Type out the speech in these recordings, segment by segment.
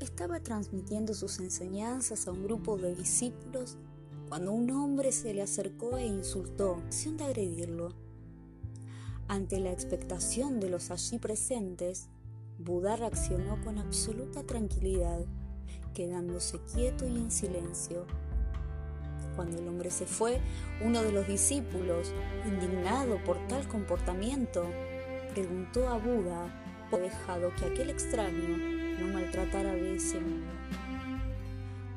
estaba transmitiendo sus enseñanzas a un grupo de discípulos cuando un hombre se le acercó e insultó, sin de agredirlo. Ante la expectación de los allí presentes, Buda reaccionó con absoluta tranquilidad, quedándose quieto y en silencio. Cuando el hombre se fue, uno de los discípulos, indignado por tal comportamiento, preguntó a Buda, ¿o dejado que aquel extraño no maltratara de ese?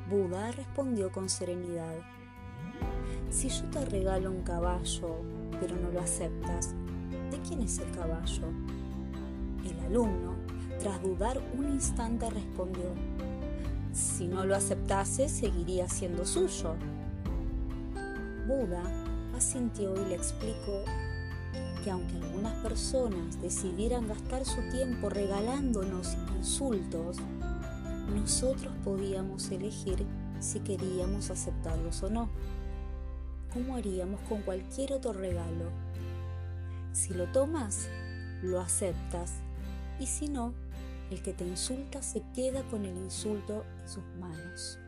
Buda respondió con serenidad, si yo te regalo un caballo, pero no lo aceptas, ¿de quién es el caballo? El alumno, tras dudar un instante, respondió, si no lo aceptase, seguiría siendo suyo. Buda asintió y le explicó que aunque algunas personas decidieran gastar su tiempo regalándonos insultos, nosotros podíamos elegir si queríamos aceptarlos o no, como haríamos con cualquier otro regalo. Si lo tomas, lo aceptas, y si no, el que te insulta se queda con el insulto en sus manos.